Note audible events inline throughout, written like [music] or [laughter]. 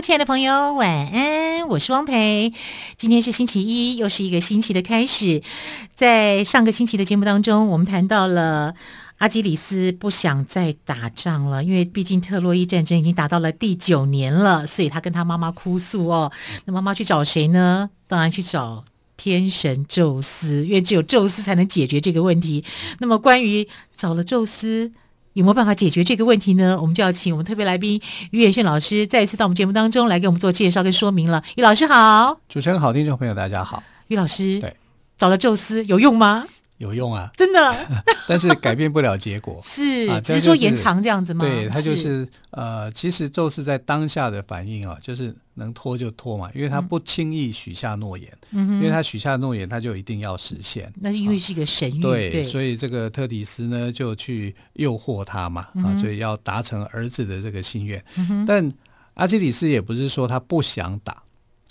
亲爱的朋友，晚安，我是汪培。今天是星期一，又是一个星期的开始。在上个星期的节目当中，我们谈到了。阿基里斯不想再打仗了，因为毕竟特洛伊战争已经打到了第九年了，所以他跟他妈妈哭诉哦。那妈妈去找谁呢？当然去找天神宙斯，因为只有宙斯才能解决这个问题。那么关于找了宙斯有没有办法解决这个问题呢？我们就要请我们特别来宾于远炫老师再一次到我们节目当中来给我们做介绍跟说明了。于老师好，主持人好，听众朋友大家好。于老师，对，找了宙斯有用吗？有用啊，真的，[laughs] 但是改变不了结果。[laughs] 是，啊，只是说延长这样子吗？对，他就是呃，其实宙斯在当下的反应啊，就是能拖就拖嘛，因为他不轻易许下诺言，嗯，因为他许下诺言，他就一定要实现。那是因为是一个神谕，对，对，所以这个特提斯呢就去诱惑他嘛，啊，所以要达成儿子的这个心愿。但阿基里斯也不是说他不想打。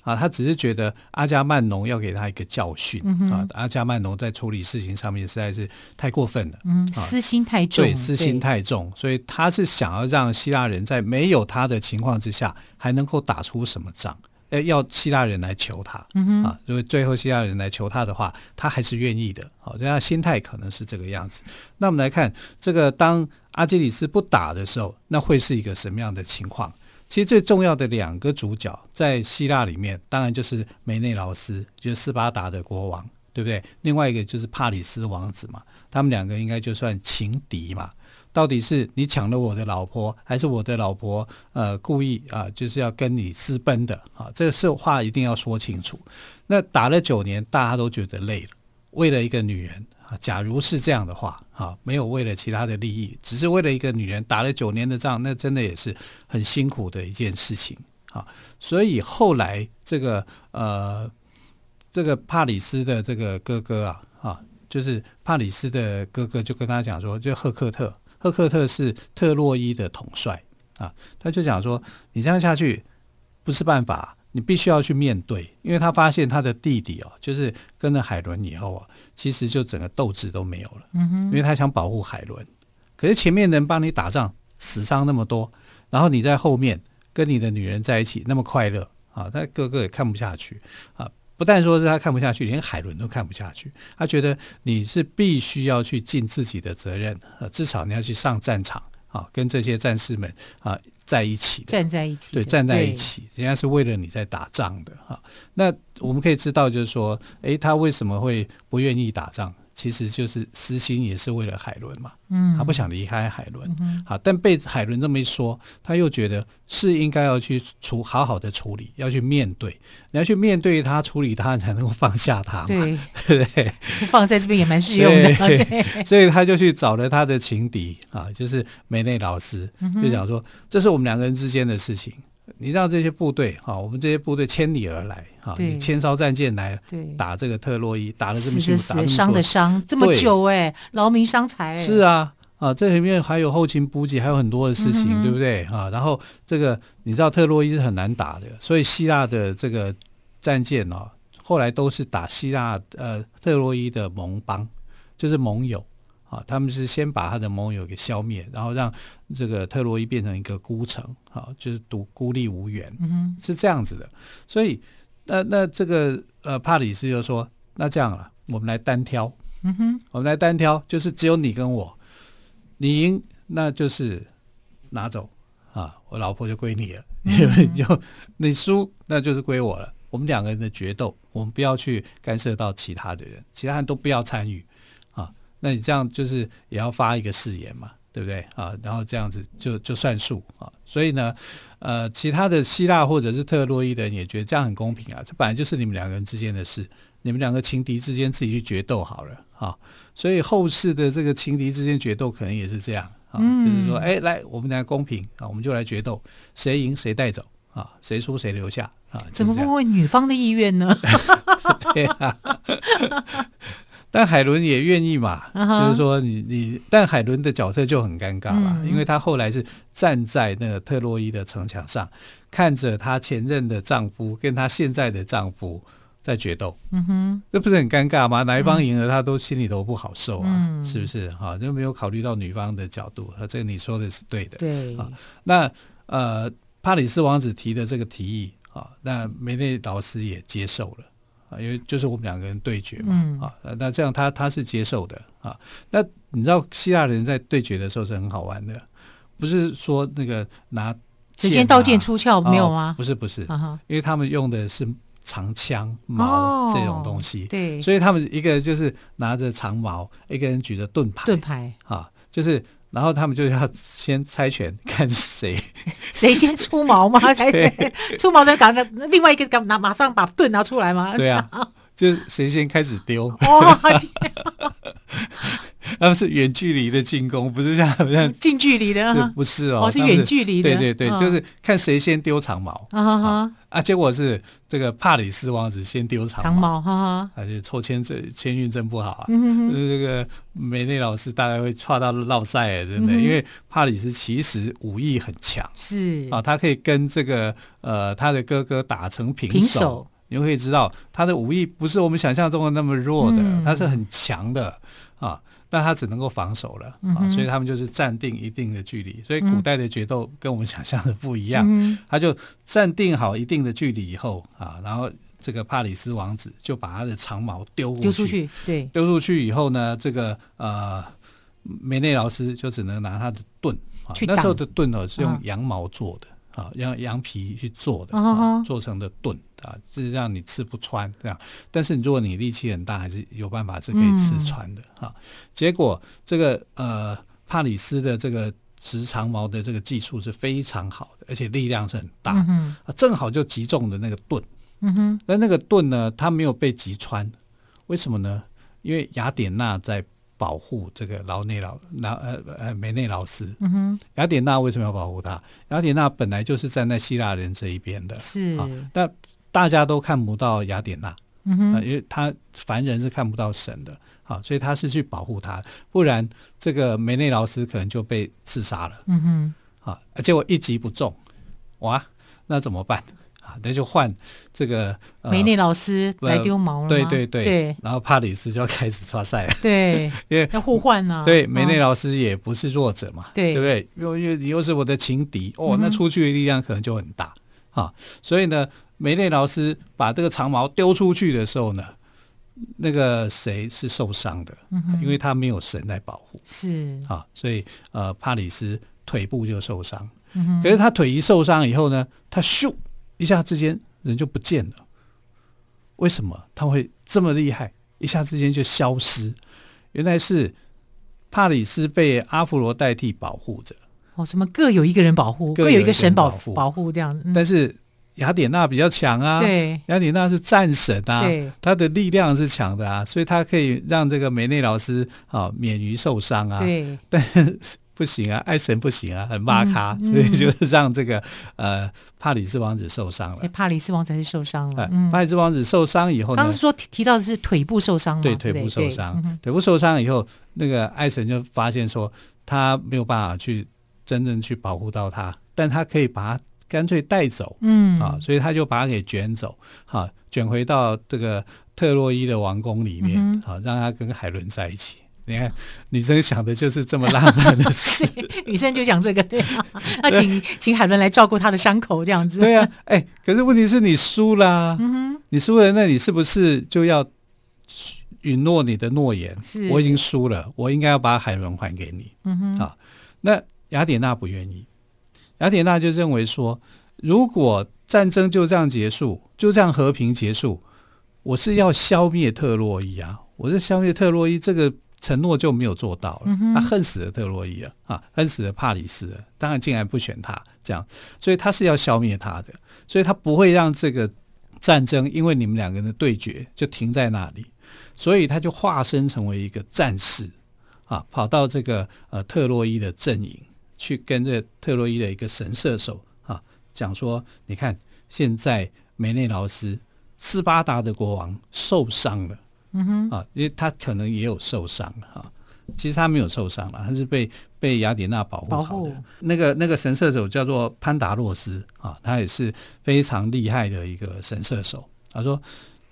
啊，他只是觉得阿加曼农要给他一个教训、嗯、啊！阿加曼农在处理事情上面实在是太过分了，嗯，私心太重，对，私心太重，所以他是想要让希腊人在没有他的情况之下，还能够打出什么仗？诶，要希腊人来求他，嗯啊，如果最后希腊人来求他的话，他还是愿意的。好，这样心态可能是这个样子。那我们来看这个，当阿基里斯不打的时候，那会是一个什么样的情况？其实最重要的两个主角在希腊里面，当然就是梅内劳斯，就是斯巴达的国王，对不对？另外一个就是帕里斯王子嘛，他们两个应该就算情敌嘛。到底是你抢了我的老婆，还是我的老婆呃故意啊，就是要跟你私奔的啊？这个事话一定要说清楚。那打了九年，大家都觉得累了，为了一个女人。假如是这样的话，啊，没有为了其他的利益，只是为了一个女人打了九年的仗，那真的也是很辛苦的一件事情，啊，所以后来这个呃，这个帕里斯的这个哥哥啊，啊，就是帕里斯的哥哥就跟他讲说，就赫克特，赫克特是特洛伊的统帅啊，他就讲说，你这样下去不是办法。你必须要去面对，因为他发现他的弟弟哦，就是跟了海伦以后啊，其实就整个斗志都没有了。嗯哼，因为他想保护海伦，可是前面人帮你打仗，死伤那么多，然后你在后面跟你的女人在一起那么快乐啊，他哥哥也看不下去啊。不但说是他看不下去，连海伦都看不下去。他觉得你是必须要去尽自己的责任，呃，至少你要去上战场啊，跟这些战士们啊。在一起，站在一起，对，站在一起，人家是为了你在打仗的哈。那我们可以知道，就是说，诶，他为什么会不愿意打仗？其实就是私心，也是为了海伦嘛。嗯，他不想离开海伦。嗯，好，但被海伦这么一说，他又觉得是应该要去处好好的处理，要去面对，你要去面对他，处理他，才能够放下他嘛。对，[laughs] 对不对？放在这边也蛮适用的。对，对，[laughs] 所以他就去找了他的情敌啊，就是梅内劳斯，就讲说，这是我们两个人之间的事情。你让这些部队哈，我们这些部队千里而来哈，你千艘战舰来打这个特洛伊，打了这么辛苦，打伤的伤这么久哎，劳民伤财。是啊，啊，这里面还有后勤补给，还有很多的事情，嗯、对不对啊？然后这个你知道特洛伊是很难打的，所以希腊的这个战舰哦，后来都是打希腊呃特洛伊的盟邦，就是盟友。啊，他们是先把他的盟友给消灭，然后让这个特洛伊变成一个孤城，啊，就是独孤立无援，嗯，是这样子的。所以，那那这个呃，帕里斯就说：“那这样了，我们来单挑，嗯哼，我们来单挑，就是只有你跟我，你赢那就是拿走啊，我老婆就归你了，因为就你输那就是归我了。我们两个人的决斗，我们不要去干涉到其他的人，其他人都不要参与。”那你这样就是也要发一个誓言嘛，对不对啊？然后这样子就就算数啊。所以呢，呃，其他的希腊或者是特洛伊的人也觉得这样很公平啊。这本来就是你们两个人之间的事，你们两个情敌之间自己去决斗好了啊。所以后世的这个情敌之间决斗可能也是这样啊，就是说，哎，来，我们俩公平啊，我们就来决斗，谁赢谁带走啊，谁输谁留下啊。怎么不问女方的意愿呢？[laughs] 对啊。但海伦也愿意嘛，uh huh. 就是说你你，但海伦的角色就很尴尬了，嗯、因为她后来是站在那个特洛伊的城墙上，看着她前任的丈夫跟她现在的丈夫在决斗，嗯哼，这不是很尴尬吗？哪一方赢了，她都心里头不好受啊，嗯、是不是？哈，就没有考虑到女方的角度，啊，这个你说的是对的，对啊。那呃，帕里斯王子提的这个提议啊，那梅内劳斯也接受了。啊，因为就是我们两个人对决嘛，嗯、啊，那这样他他是接受的啊。那你知道希腊人在对决的时候是很好玩的，不是说那个拿、啊、直接刀剑出鞘没有吗？不是不是，啊、因为他们用的是长枪矛这种东西，哦、对，所以他们一个就是拿着长矛，一个人举着盾牌，盾牌啊，就是。然后他们就要先猜拳，看谁 [laughs] 谁先出矛吗？[laughs] 对出矛的赶着另外一个赶拿马上把盾拿出来吗？对啊，[laughs] 就谁先开始丢。哦他们是远距离的进攻，不是像像近距离的，不是哦，是远距离的。对对对，就是看谁先丢长矛啊啊！结果是这个帕里斯王子先丢长矛，哈哈，而且抽签这签运真不好啊。嗯这个梅内老师大概会踹到落赛，真的，因为帕里斯其实武艺很强，是啊，他可以跟这个呃他的哥哥打成平手。你就可以知道他的武艺不是我们想象中的那么弱的，他是很强的啊。但他只能够防守了啊，所以他们就是站定一定的距离。所以古代的决斗跟我们想象的不一样，嗯、他就站定好一定的距离以后啊，然后这个帕里斯王子就把他的长矛丢丢出去，对，丢出去以后呢，这个呃梅内劳斯就只能拿他的盾啊，那时候的盾呢是用羊毛做的。啊，用羊皮去做的，啊、做成的盾啊，是让你吃不穿这样。但是如果你力气很大，还是有办法是可以吃穿的啊。结果这个呃帕里斯的这个直长矛的这个技术是非常好的，而且力量是很大，嗯、啊，正好就击中了那个盾。嗯哼，那那个盾呢，它没有被击穿，为什么呢？因为雅典娜在。保护这个劳内劳劳呃呃梅内劳斯，嗯哼，雅典娜为什么要保护他？雅典娜本来就是站在希腊人这一边的，是。啊，但大家都看不到雅典娜，嗯哼，呃、因为他凡人是看不到神的，啊，所以他是去保护他，不然这个梅内劳斯可能就被刺杀了，嗯哼，啊，结果一击不中，哇，那怎么办？那就换这个梅内老师来丢毛了，对对对，然后帕里斯就要开始刷赛了，对，因为要互换呢。对，梅内老师也不是弱者嘛，对不对？又又你又是我的情敌哦，那出去的力量可能就很大啊。所以呢，梅内老师把这个长矛丢出去的时候呢，那个谁是受伤的？因为他没有神来保护，是啊，所以呃，帕里斯腿部就受伤。可是他腿一受伤以后呢，他咻。一下之间人就不见了，为什么他会这么厉害？一下之间就消失，原来是帕里斯被阿芙罗代替保护着。哦，什么各有一个人保护，各有一个神保护保护这样。但是雅典娜比较强啊，对，雅典娜是战神啊，对，他的力量是强的啊，所以她可以让这个梅内老师啊免于受伤啊。对，但不行啊，爱神不行啊，很骂咖，嗯 [laughs] 嗯、所以就是让这个呃帕里斯王子受伤了。帕里斯王子是受伤了。嗯、帕里斯王子受伤以后呢，当时说提，到的是腿部受伤了，对，腿部受伤，嗯、腿部受伤以后，那个爱神就发现说他没有办法去真正去保护到他，但他可以把他干脆带走，嗯啊，所以他就把他给卷走，哈、啊，卷回到这个特洛伊的王宫里面，好、啊，让他跟海伦在一起。你看，女生想的就是这么浪漫的事，[laughs] 女生就讲这个，对啊，那请请海伦来照顾她的伤口，这样子。对啊，哎、欸，可是问题是你输了、你输了，那你是不是就要允诺你的诺言？是，我已经输了，我应该要把海伦还给你。嗯哼，啊，那雅典娜不愿意，雅典娜就认为说，如果战争就这样结束，就这样和平结束，我是要消灭特洛伊啊，我是消灭特洛伊这个。承诺就没有做到了，他、恨死了特洛伊了啊，恨死了帕里斯了，当然竟然不选他这样，所以他是要消灭他的，所以他不会让这个战争因为你们两个人的对决就停在那里，所以他就化身成为一个战士啊，跑到这个呃特洛伊的阵营去跟这特洛伊的一个神射手啊讲说，你看现在梅内劳斯斯巴达的国王受伤了。嗯哼，啊，因为他可能也有受伤啊。其实他没有受伤了，他是被被雅典娜保护好的。那个那个神射手叫做潘达洛斯啊，他也是非常厉害的一个神射手。他说：“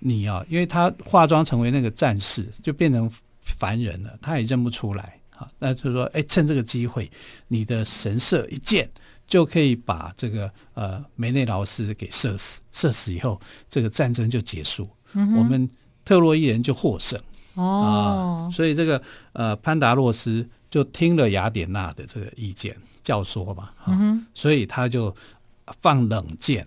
你啊，因为他化妆成为那个战士，就变成凡人了，他也认不出来啊。那就是说，哎，趁这个机会，你的神射一箭就可以把这个呃梅内劳斯给射死，射死以后，这个战争就结束，嗯、我们特洛伊人就获胜。”哦、啊，所以这个呃潘达洛斯就听了雅典娜的这个意见教唆嘛，啊、嗯，所以他就放冷箭。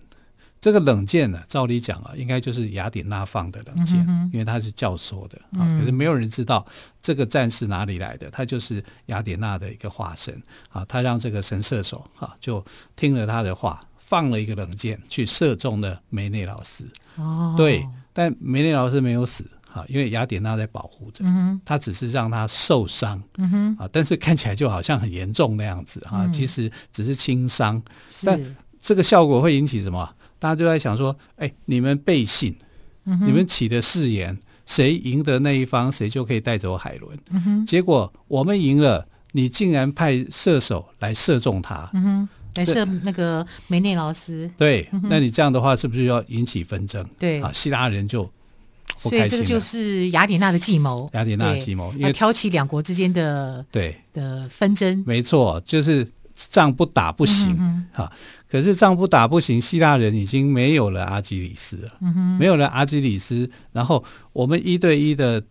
这个冷箭呢，照理讲啊，应该就是雅典娜放的冷箭，嗯，因为他是教唆的啊。可是没有人知道这个战士哪里来的，他就是雅典娜的一个化身啊。他让这个神射手啊，就听了他的话，放了一个冷箭去射中了梅内劳斯。哦，对，但梅内劳斯没有死。啊，因为雅典娜在保护着，他只是让他受伤，啊，但是看起来就好像很严重那样子啊，其实只是轻伤，但这个效果会引起什么？大家就在想说，哎，你们背信，你们起的誓言，谁赢得那一方，谁就可以带走海伦。结果我们赢了，你竟然派射手来射中他，来射那个梅内劳斯。对，那你这样的话，是不是要引起纷争？对啊，希腊人就。所以这个就是雅典娜的计谋，雅典娜的计谋，因为挑起两国之间的对的纷争。没错，就是仗不打不行哈、嗯。可是仗不打不行，希腊人已经没有了阿基里斯了，嗯、没有了阿基里斯，然后我们一对一的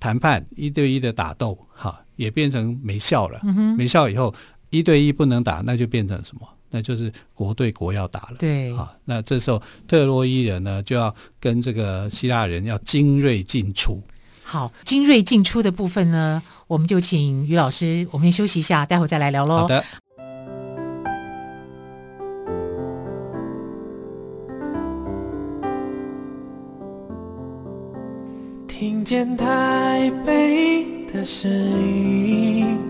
谈判，一对一的打斗，哈，也变成没效了。嗯、没效以后，一对一不能打，那就变成什么？那就是国对国要打了，对啊，那这时候特洛伊人呢就要跟这个希腊人要精锐进出。好，精锐进出的部分呢，我们就请于老师，我们先休息一下，待会再来聊喽。好的。听见台北的声音。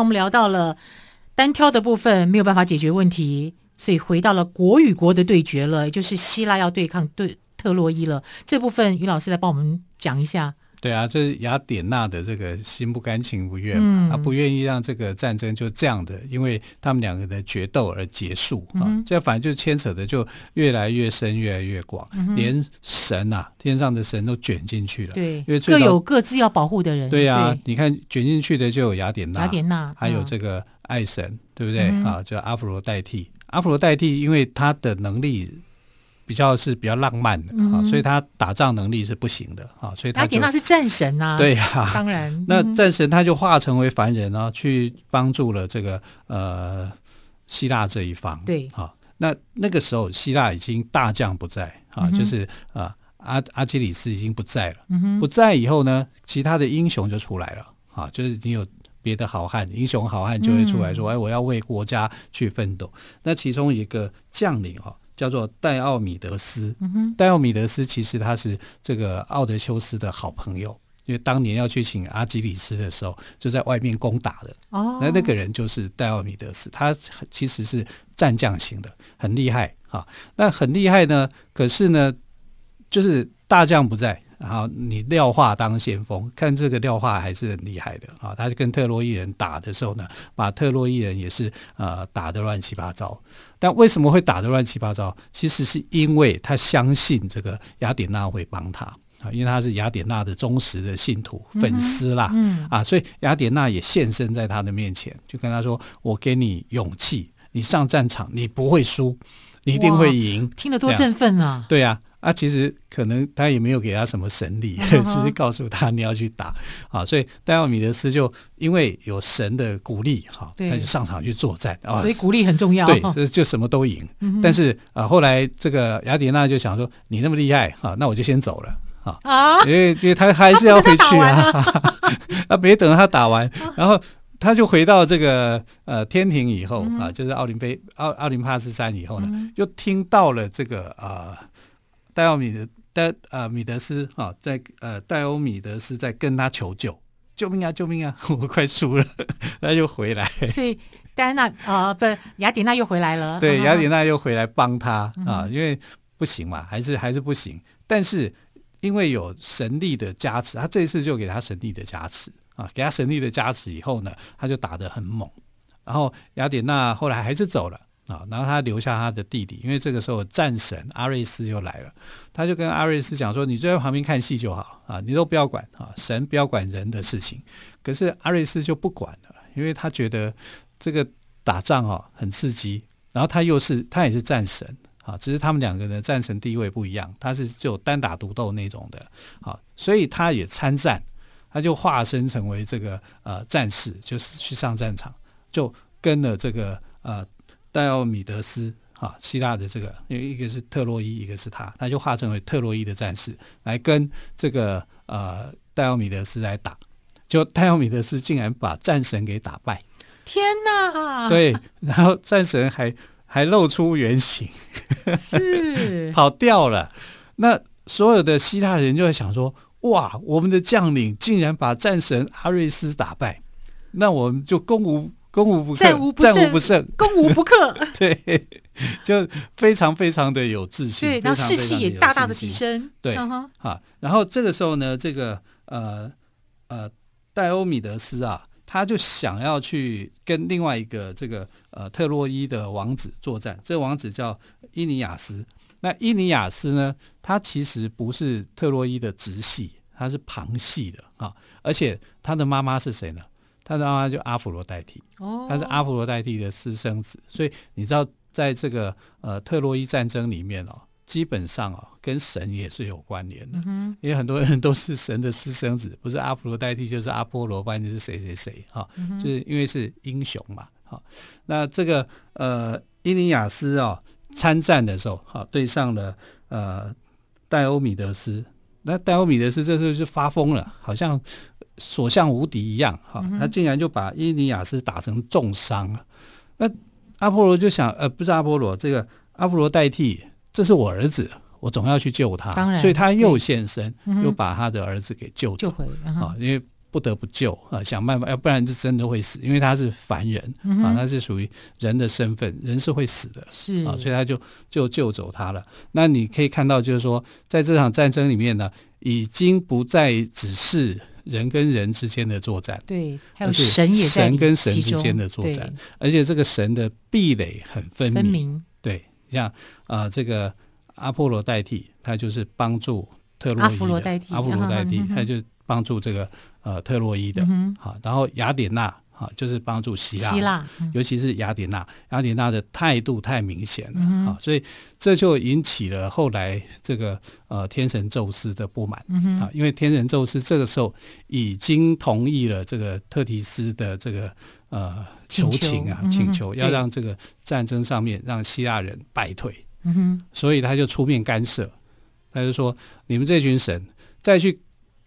我们聊到了单挑的部分没有办法解决问题，所以回到了国与国的对决了，也就是希腊要对抗对特洛伊了。这部分于老师来帮我们讲一下。对啊，这是雅典娜的这个心不甘情不愿嘛，他、嗯、不愿意让这个战争就这样的，因为他们两个的决斗而结束、嗯、啊。这反正就牵扯的就越来越深，越来越广、嗯，连神啊，天上的神都卷进去了。对，因为各有各自要保护的人。对啊，对你看卷进去的就有雅典娜，雅典娜还有这个爱神，对不对、嗯、啊？就阿芙罗代替，阿芙罗代替，因为他的能力。比较是比较浪漫的啊、嗯，所以他打仗能力是不行的啊，所以他雅典娜是战神呐、啊，[laughs] 对呀、啊，当然，[laughs] 那战神他就化成为凡人啊，去帮助了这个呃希腊这一方，对，好，那那个时候希腊已经大将不在啊、嗯，就是啊阿阿基里斯已经不在了、嗯，不在以后呢，其他的英雄就出来了啊，就是已经有别的好汉，英雄好汉就会出来说，嗯、哎，我要为国家去奋斗。那其中一个将领哈。叫做戴奥米德斯，嗯、戴奥米德斯其实他是这个奥德修斯的好朋友，因为当年要去请阿基里斯的时候，就在外面攻打的。哦，那那个人就是戴奥米德斯，他其实是战将型的，很厉害啊。那很厉害呢，可是呢，就是大将不在。然后你廖化当先锋，看这个廖化还是很厉害的啊！他就跟特洛伊人打的时候呢，把特洛伊人也是呃打得乱七八糟。但为什么会打得乱七八糟？其实是因为他相信这个雅典娜会帮他啊，因为他是雅典娜的忠实的信徒、嗯、粉丝啦，嗯啊，所以雅典娜也现身在他的面前，就跟他说：“我给你勇气，你上战场你不会输，你一定会赢。”听得多振奋啊！对呀。啊，其实可能他也没有给他什么神力，[laughs] 只是告诉他你要去打啊。所以戴奥米德斯就因为有神的鼓励，哈，他就上场去作战啊。所以鼓励很重要，[laughs] 对，就就什么都赢。但是啊，后来这个雅典娜就想说，你那么厉害哈，那我就先走了啊，因为因为他还是要回去啊，啊，别等他打完，然后他就回到这个呃天庭以后啊，就是奥林匹奥奥林帕斯山以后呢，又听到了这个啊。戴奥米德戴呃米德斯啊，在呃戴欧米德斯在跟他求救，救命啊救命啊，我快输了，[laughs] 他又回来。所以戴安娜啊、呃，不雅典娜又回来了。对，雅典娜又回来帮他啊，因为不行嘛，还是还是不行。但是因为有神力的加持，他这一次就给他神力的加持啊，给他神力的加持以后呢，他就打得很猛。然后雅典娜后来还是走了。啊，然后他留下他的弟弟，因为这个时候战神阿瑞斯又来了，他就跟阿瑞斯讲说：“你就在旁边看戏就好啊，你都不要管啊，神不要管人的事情。”可是阿瑞斯就不管了，因为他觉得这个打仗啊很刺激，然后他又是他也是战神啊，只是他们两个人的战神地位不一样，他是就单打独斗那种的啊，所以他也参战，他就化身成为这个呃战士，就是去上战场，就跟了这个呃。戴奥米德斯啊，希腊的这个，因为一个是特洛伊，一个是他，他就化成为特洛伊的战士，来跟这个呃戴奥米德斯来打，就戴奥米德斯竟然把战神给打败，天哪！对，然后战神还还露出原形，是跑掉了。那所有的希腊人就在想说：哇，我们的将领竟然把战神阿瑞斯打败，那我们就攻无。攻无不克，战无不胜，战无不胜，攻无不克。[laughs] 对，就非常非常的有自信，对，然后士气也大大的提升。对，好，然后这个时候呢，这个呃呃戴欧米德斯啊，他就想要去跟另外一个这个呃特洛伊的王子作战。这个王子叫伊尼亚斯。那伊尼亚斯呢，他其实不是特洛伊的直系，他是旁系的啊，而且他的妈妈是谁呢？他的妈妈就阿佛罗代替，他是阿佛罗代替的私生子，所以你知道，在这个呃特洛伊战争里面哦，基本上哦跟神也是有关联的，因为很多人都是神的私生子，不是阿佛罗代替就是阿波罗，不然就是谁谁谁哈，就是因为是英雄嘛，好，那这个呃伊尼亚斯哦参战的时候，好对上了呃戴欧米德斯，那戴欧米德斯这时候就发疯了，好像。所向无敌一样，哈，他竟然就把伊尼亚斯打成重伤了。那阿波罗就想，呃，不是阿波罗，这个阿波罗代替，这是我儿子，我总要去救他，当然，所以他又现身，又把他的儿子给救走，啊，因为不得不救啊，想办法，要不然就真的会死，因为他是凡人啊，他是属于人的身份，人是会死的，是啊，所以他就就救走他了。那你可以看到，就是说，在这场战争里面呢，已经不再只是。人跟人之间的作战，对，还有神也在神跟神之间的作战，而且这个神的壁垒很分明。分明对，像啊、呃，这个阿波罗代替，他就是帮助特洛伊的。阿波罗代替，阿波罗代替，啊、他就帮助这个呃特洛伊的。嗯、好，然后雅典娜。啊，就是帮助希腊，希腊，尤其是雅典娜，雅典娜的态度太明显了啊，所以这就引起了后来这个呃天神宙斯的不满啊，因为天神宙斯这个时候已经同意了这个特提斯的这个呃求。情啊，请求要让这个战争上面让希腊人败退，嗯、哼。所以他就出面干涉，他就说你们这群神再去。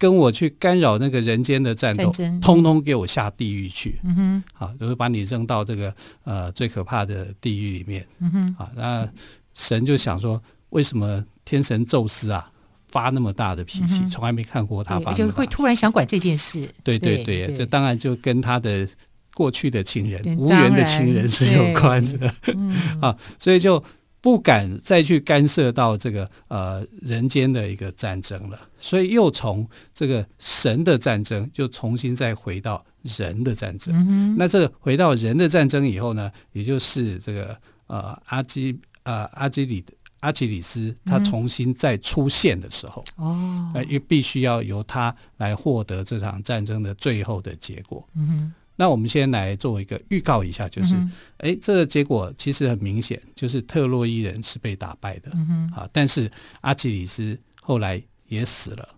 跟我去干扰那个人间的战斗，战通通给我下地狱去。嗯哼，好，就是把你扔到这个呃最可怕的地狱里面。嗯哼，好，那神就想说，为什么天神宙斯啊发那么大的脾气？从、来没看过他发，就会突然想管这件事。对对对，对这当然就跟他的过去的情人、无缘的情人是有关的。嗯，[laughs] 啊，所以就。不敢再去干涉到这个呃人间的一个战争了，所以又从这个神的战争，就重新再回到人的战争。嗯、那这个回到人的战争以后呢，也就是这个呃阿基呃阿基里阿基里斯他重新再出现的时候，哦，因为必须要由他来获得这场战争的最后的结果。嗯哼那我们先来做一个预告一下，就是，哎、嗯，这个结果其实很明显，就是特洛伊人是被打败的，嗯、啊，但是阿基里斯后来也死了，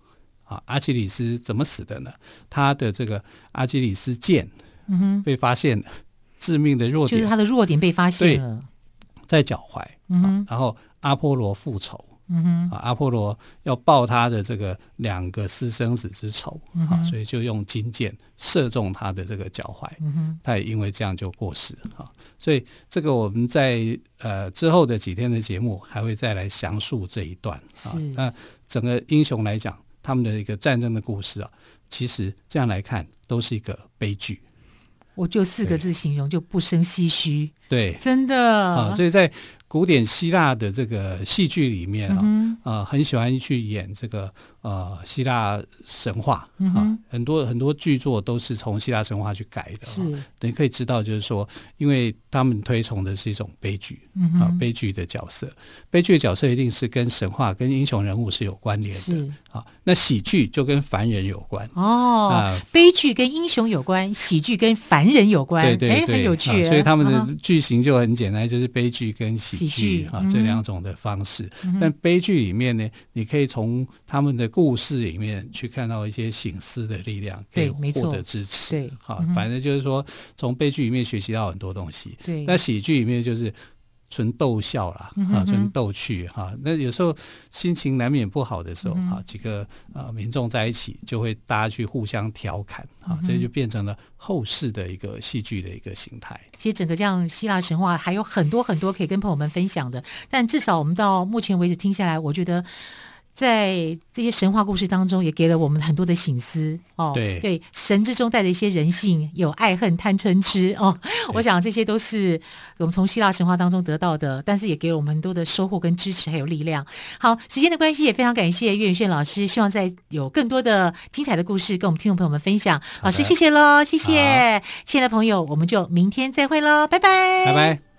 啊，阿基里斯怎么死的呢？他的这个阿基里斯剑，嗯被发现了，致命的弱点。就是他的弱点被发现了，在脚踝，嗯，然后阿波罗复仇。嗯哼，啊，阿波罗要报他的这个两个私生子之仇，嗯、啊，所以就用金箭射中他的这个脚踝，嗯哼，他也因为这样就过世，啊，所以这个我们在呃之后的几天的节目还会再来详述这一段，啊，那整个英雄来讲，他们的一个战争的故事啊，其实这样来看都是一个悲剧。我就四个字形容，就不生唏嘘。对，真的。啊，所以在。古典希腊的这个戏剧里面啊，嗯、呃，很喜欢去演这个呃希腊神话、嗯、啊，很多很多剧作都是从希腊神话去改的。是，你可以知道，就是说，因为他们推崇的是一种悲剧、嗯、啊，悲剧的角色，悲剧的角色一定是跟神话、跟英雄人物是有关联的。是啊，那喜剧就跟凡人有关。哦，啊，悲剧跟英雄有关，喜剧跟凡人有关。对对对，很有趣、啊。所以他们的剧情就很简单，就是悲剧跟喜。喜剧啊，这两种的方式，嗯、但悲剧里面呢，你可以从他们的故事里面去看到一些醒思的力量，可以获得支持。对，好，反正就是说，从悲剧里面学习到很多东西。对，那喜剧里面就是。纯逗笑啦，啊，纯逗趣哈。那有时候心情难免不好的时候，哈，几个呃民众在一起，就会大家去互相调侃，啊，这就变成了后世的一个戏剧的一个形态。其实整个这样希腊神话还有很多很多可以跟朋友们分享的，但至少我们到目前为止听下来，我觉得。在这些神话故事当中，也给了我们很多的醒思哦。对对，神之中带着一些人性，有爱恨贪嗔痴哦。我想这些都是我们从希腊神话当中得到的，但是也给了我们很多的收获跟支持，还有力量。好，时间的关系，也非常感谢岳远炫老师，希望在有更多的精彩的故事跟我们听众朋友们分享。老师，谢谢喽，谢谢，亲爱的朋友，我们就明天再会喽，拜拜，拜拜。